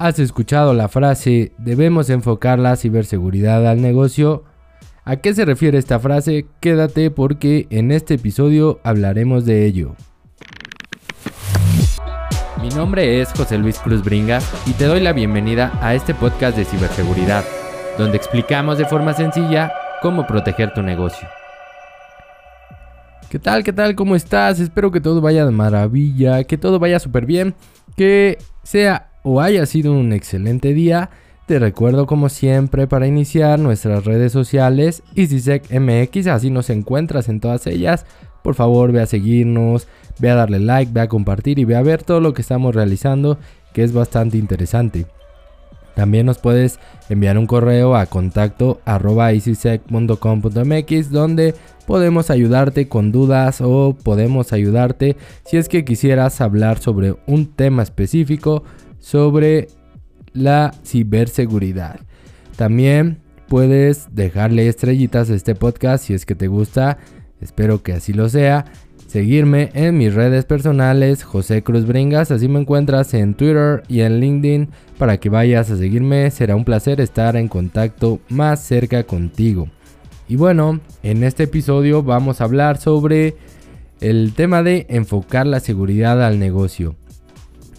¿Has escuchado la frase debemos enfocar la ciberseguridad al negocio? ¿A qué se refiere esta frase? Quédate porque en este episodio hablaremos de ello. Mi nombre es José Luis Cruz Bringas y te doy la bienvenida a este podcast de ciberseguridad, donde explicamos de forma sencilla cómo proteger tu negocio. ¿Qué tal? ¿Qué tal? ¿Cómo estás? Espero que todo vaya de maravilla, que todo vaya súper bien, que sea o haya sido un excelente día. Te recuerdo como siempre para iniciar nuestras redes sociales EasySecMX, así nos encuentras en todas ellas. Por favor, ve a seguirnos, ve a darle like, ve a compartir y ve a ver todo lo que estamos realizando, que es bastante interesante. También nos puedes enviar un correo a contacto arroba donde podemos ayudarte con dudas o podemos ayudarte si es que quisieras hablar sobre un tema específico sobre la ciberseguridad. También puedes dejarle estrellitas a este podcast si es que te gusta. Espero que así lo sea. Seguirme en mis redes personales, José Cruz Bringas, así me encuentras en Twitter y en LinkedIn para que vayas a seguirme. Será un placer estar en contacto más cerca contigo. Y bueno, en este episodio vamos a hablar sobre el tema de enfocar la seguridad al negocio.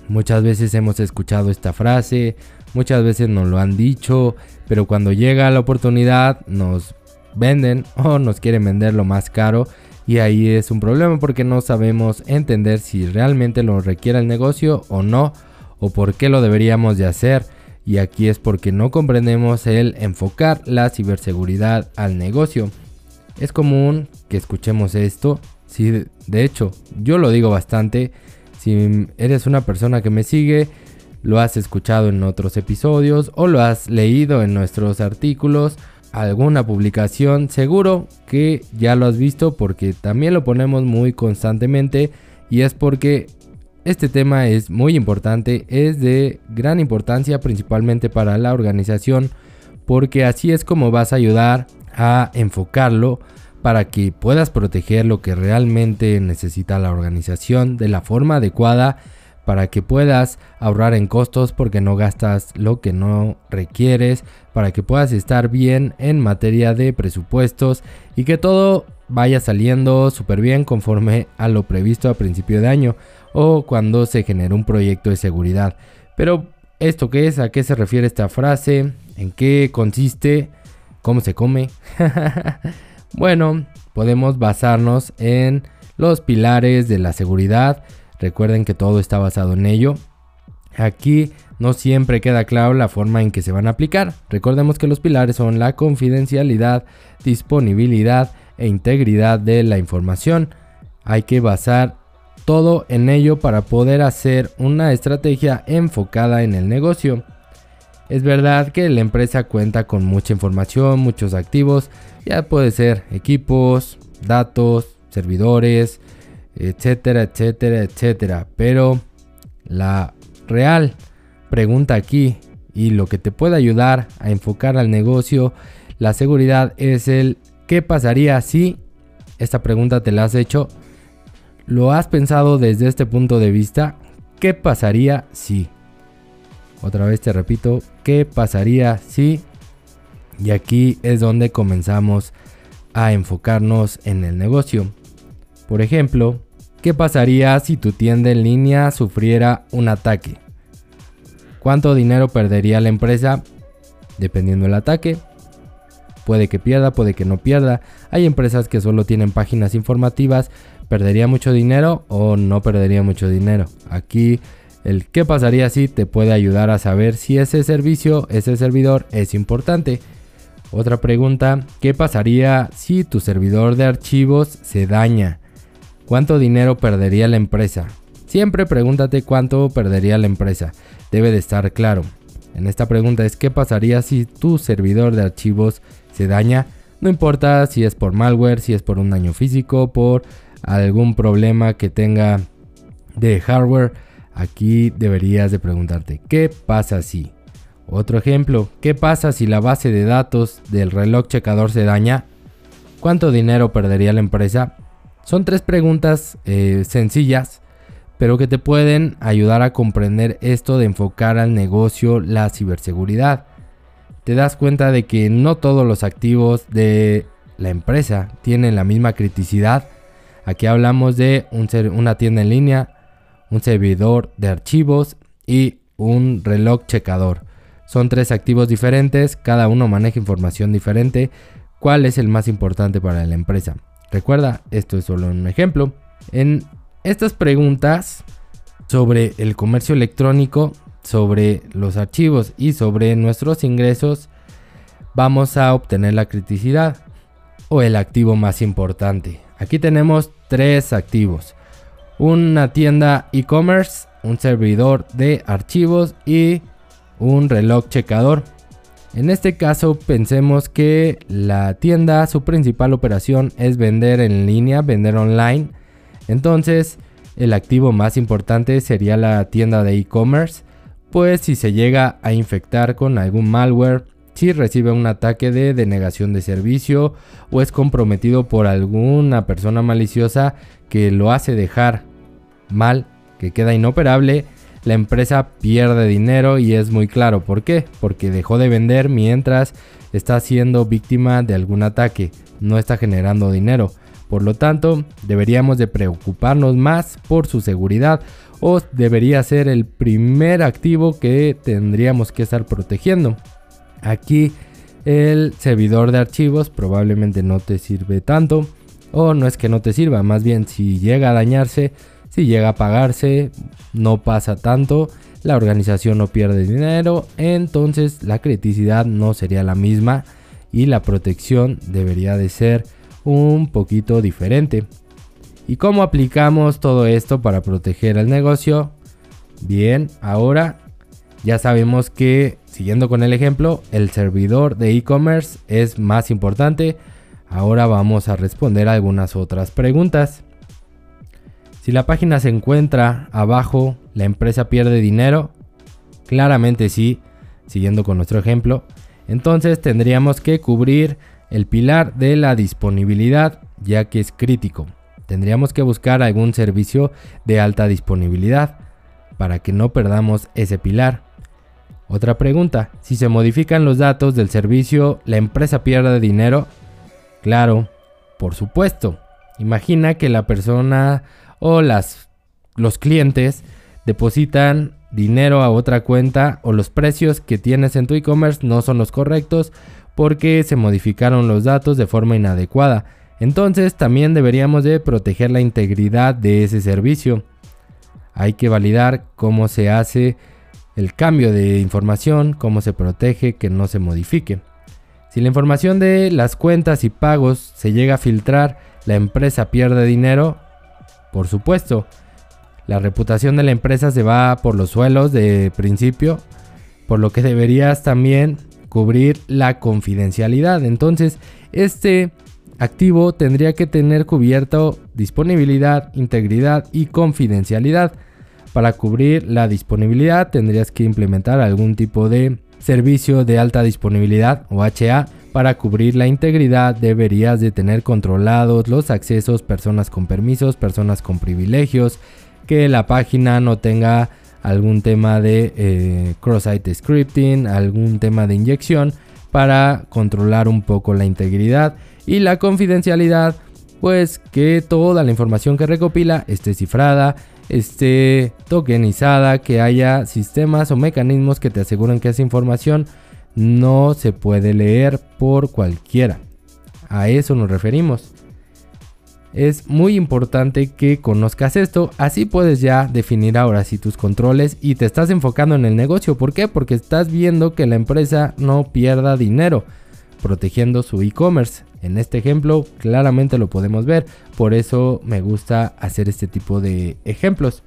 Muchas veces hemos escuchado esta frase, muchas veces nos lo han dicho, pero cuando llega la oportunidad nos venden o nos quieren vender lo más caro y ahí es un problema porque no sabemos entender si realmente lo requiere el negocio o no o por qué lo deberíamos de hacer. Y aquí es porque no comprendemos el enfocar la ciberseguridad al negocio. Es común que escuchemos esto, sí, de hecho yo lo digo bastante si eres una persona que me sigue, lo has escuchado en otros episodios o lo has leído en nuestros artículos, alguna publicación, seguro que ya lo has visto porque también lo ponemos muy constantemente y es porque este tema es muy importante, es de gran importancia principalmente para la organización porque así es como vas a ayudar a enfocarlo para que puedas proteger lo que realmente necesita la organización de la forma adecuada para que puedas ahorrar en costos porque no gastas lo que no requieres, para que puedas estar bien en materia de presupuestos y que todo vaya saliendo súper bien conforme a lo previsto a principio de año o cuando se genera un proyecto de seguridad. Pero ¿esto qué es? ¿A qué se refiere esta frase? ¿En qué consiste? ¿Cómo se come? Bueno, podemos basarnos en los pilares de la seguridad. Recuerden que todo está basado en ello. Aquí no siempre queda claro la forma en que se van a aplicar. Recordemos que los pilares son la confidencialidad, disponibilidad e integridad de la información. Hay que basar todo en ello para poder hacer una estrategia enfocada en el negocio. Es verdad que la empresa cuenta con mucha información, muchos activos, ya puede ser equipos, datos, servidores, etcétera, etcétera, etcétera. Pero la real pregunta aquí y lo que te puede ayudar a enfocar al negocio, la seguridad es el ¿qué pasaría si? Esta pregunta te la has hecho. ¿Lo has pensado desde este punto de vista? ¿Qué pasaría si? Otra vez te repito, ¿qué pasaría si? Y aquí es donde comenzamos a enfocarnos en el negocio. Por ejemplo, ¿qué pasaría si tu tienda en línea sufriera un ataque? ¿Cuánto dinero perdería la empresa? Dependiendo del ataque. Puede que pierda, puede que no pierda. Hay empresas que solo tienen páginas informativas. ¿Perdería mucho dinero o no perdería mucho dinero? Aquí el qué pasaría si te puede ayudar a saber si ese servicio, ese servidor es importante. Otra pregunta, ¿qué pasaría si tu servidor de archivos se daña? ¿Cuánto dinero perdería la empresa? Siempre pregúntate cuánto perdería la empresa. Debe de estar claro. En esta pregunta es ¿qué pasaría si tu servidor de archivos se daña? No importa si es por malware, si es por un daño físico, por algún problema que tenga de hardware Aquí deberías de preguntarte, ¿qué pasa si? Otro ejemplo, ¿qué pasa si la base de datos del reloj checador se daña? ¿Cuánto dinero perdería la empresa? Son tres preguntas eh, sencillas, pero que te pueden ayudar a comprender esto de enfocar al negocio la ciberseguridad. Te das cuenta de que no todos los activos de la empresa tienen la misma criticidad. Aquí hablamos de una tienda en línea, un servidor de archivos y un reloj checador. Son tres activos diferentes, cada uno maneja información diferente. ¿Cuál es el más importante para la empresa? Recuerda, esto es solo un ejemplo. En estas preguntas sobre el comercio electrónico, sobre los archivos y sobre nuestros ingresos, vamos a obtener la criticidad o el activo más importante. Aquí tenemos tres activos. Una tienda e-commerce, un servidor de archivos y un reloj checador. En este caso pensemos que la tienda, su principal operación es vender en línea, vender online entonces, el activo más importante sería la tienda de e-commerce, pues si se llega a infectar con algún malware, si recibe un ataque de denegación de servicio o es comprometido por alguna persona maliciosa que lo hace dejar mal, que queda inoperable, la empresa pierde dinero y es muy claro por qué, porque dejó de vender mientras está siendo víctima de algún ataque, no está generando dinero. Por lo tanto, deberíamos de preocuparnos más por su seguridad o debería ser el primer activo que tendríamos que estar protegiendo. Aquí el servidor de archivos probablemente no te sirve tanto o no es que no te sirva, más bien si llega a dañarse, si llega a pagarse, no pasa tanto, la organización no pierde dinero, entonces la criticidad no sería la misma y la protección debería de ser un poquito diferente. ¿Y cómo aplicamos todo esto para proteger el negocio? Bien, ahora ya sabemos que, siguiendo con el ejemplo, el servidor de e-commerce es más importante. Ahora vamos a responder algunas otras preguntas. Si la página se encuentra abajo, ¿la empresa pierde dinero? Claramente sí, siguiendo con nuestro ejemplo. Entonces tendríamos que cubrir el pilar de la disponibilidad, ya que es crítico. Tendríamos que buscar algún servicio de alta disponibilidad para que no perdamos ese pilar. Otra pregunta, si se modifican los datos del servicio, ¿la empresa pierde dinero? Claro, por supuesto. Imagina que la persona o los clientes depositan dinero a otra cuenta o los precios que tienes en tu e-commerce no son los correctos porque se modificaron los datos de forma inadecuada. Entonces también deberíamos de proteger la integridad de ese servicio. Hay que validar cómo se hace el cambio de información, cómo se protege que no se modifique. Si la información de las cuentas y pagos se llega a filtrar, la empresa pierde dinero. Por supuesto, la reputación de la empresa se va por los suelos de principio, por lo que deberías también cubrir la confidencialidad. Entonces, este activo tendría que tener cubierto disponibilidad, integridad y confidencialidad. Para cubrir la disponibilidad tendrías que implementar algún tipo de servicio de alta disponibilidad o HA. Para cubrir la integridad deberías de tener controlados los accesos, personas con permisos, personas con privilegios, que la página no tenga algún tema de eh, cross-site scripting, algún tema de inyección para controlar un poco la integridad y la confidencialidad, pues que toda la información que recopila esté cifrada, esté tokenizada, que haya sistemas o mecanismos que te aseguren que esa información no se puede leer por cualquiera. A eso nos referimos. Es muy importante que conozcas esto, así puedes ya definir ahora si tus controles y te estás enfocando en el negocio. ¿Por qué? Porque estás viendo que la empresa no pierda dinero protegiendo su e-commerce. En este ejemplo claramente lo podemos ver, por eso me gusta hacer este tipo de ejemplos.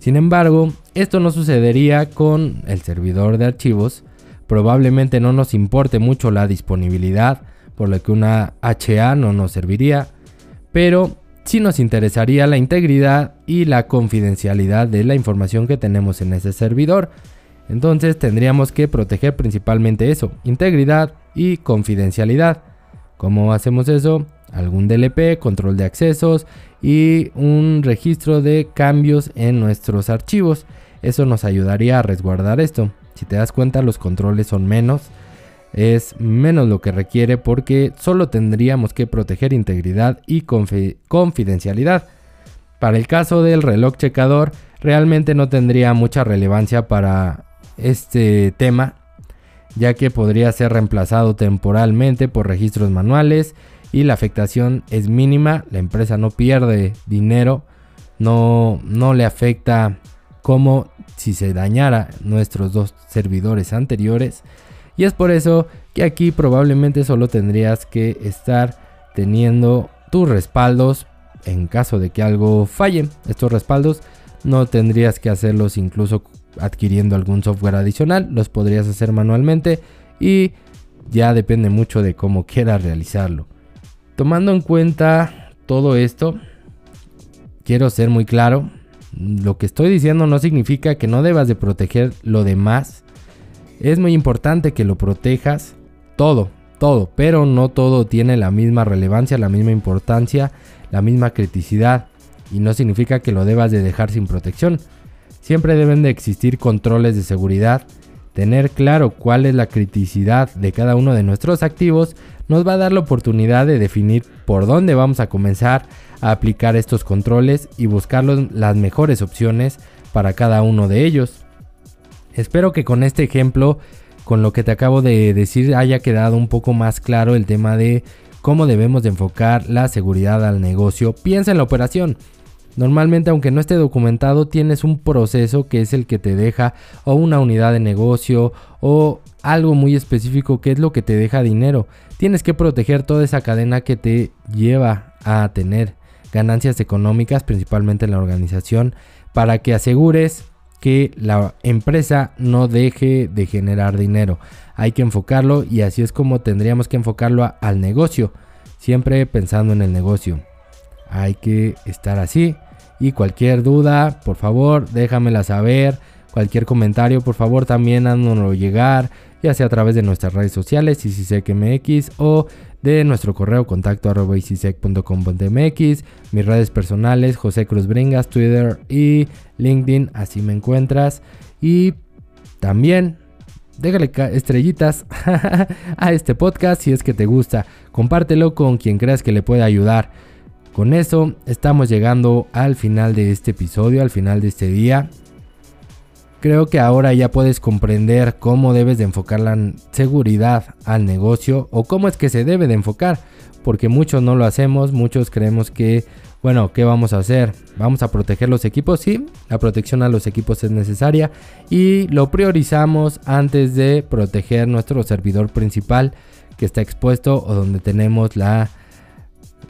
Sin embargo, esto no sucedería con el servidor de archivos. Probablemente no nos importe mucho la disponibilidad, por lo que una HA no nos serviría pero sí nos interesaría la integridad y la confidencialidad de la información que tenemos en ese servidor. Entonces tendríamos que proteger principalmente eso, integridad y confidencialidad. ¿Cómo hacemos eso? algún DLP, control de accesos y un registro de cambios en nuestros archivos. Eso nos ayudaría a resguardar esto. Si te das cuenta los controles son menos. Es menos lo que requiere porque solo tendríamos que proteger integridad y confidencialidad. Para el caso del reloj checador, realmente no tendría mucha relevancia para este tema, ya que podría ser reemplazado temporalmente por registros manuales y la afectación es mínima, la empresa no pierde dinero, no, no le afecta como si se dañara nuestros dos servidores anteriores y es por eso que aquí probablemente solo tendrías que estar teniendo tus respaldos en caso de que algo falle. Estos respaldos no tendrías que hacerlos incluso adquiriendo algún software adicional, los podrías hacer manualmente y ya depende mucho de cómo quieras realizarlo. Tomando en cuenta todo esto, quiero ser muy claro, lo que estoy diciendo no significa que no debas de proteger lo demás. Es muy importante que lo protejas todo, todo, pero no todo tiene la misma relevancia, la misma importancia, la misma criticidad y no significa que lo debas de dejar sin protección. Siempre deben de existir controles de seguridad. Tener claro cuál es la criticidad de cada uno de nuestros activos nos va a dar la oportunidad de definir por dónde vamos a comenzar a aplicar estos controles y buscar las mejores opciones para cada uno de ellos. Espero que con este ejemplo, con lo que te acabo de decir, haya quedado un poco más claro el tema de cómo debemos de enfocar la seguridad al negocio. Piensa en la operación. Normalmente, aunque no esté documentado, tienes un proceso que es el que te deja o una unidad de negocio o algo muy específico que es lo que te deja dinero. Tienes que proteger toda esa cadena que te lleva a tener ganancias económicas, principalmente en la organización, para que asegures que la empresa no deje de generar dinero. Hay que enfocarlo y así es como tendríamos que enfocarlo al negocio, siempre pensando en el negocio. Hay que estar así y cualquier duda, por favor, déjamela saber. Cualquier comentario, por favor, también háznoslo llegar, ya sea a través de nuestras redes sociales, MX o de nuestro correo contacto arroba mx mis redes personales, José Cruz Bringas, Twitter y LinkedIn, así me encuentras. Y también déjale estrellitas a este podcast si es que te gusta. Compártelo con quien creas que le pueda ayudar. Con eso estamos llegando al final de este episodio, al final de este día. Creo que ahora ya puedes comprender cómo debes de enfocar la seguridad al negocio o cómo es que se debe de enfocar, porque muchos no lo hacemos, muchos creemos que, bueno, ¿qué vamos a hacer? ¿Vamos a proteger los equipos? Sí, la protección a los equipos es necesaria y lo priorizamos antes de proteger nuestro servidor principal que está expuesto o donde tenemos la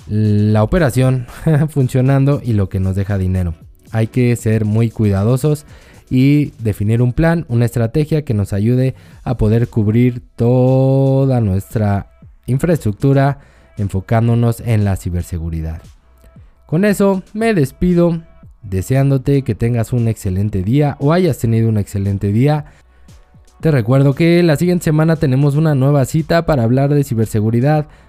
la operación funcionando y lo que nos deja dinero. Hay que ser muy cuidadosos y definir un plan, una estrategia que nos ayude a poder cubrir toda nuestra infraestructura enfocándonos en la ciberseguridad. Con eso me despido deseándote que tengas un excelente día o hayas tenido un excelente día. Te recuerdo que la siguiente semana tenemos una nueva cita para hablar de ciberseguridad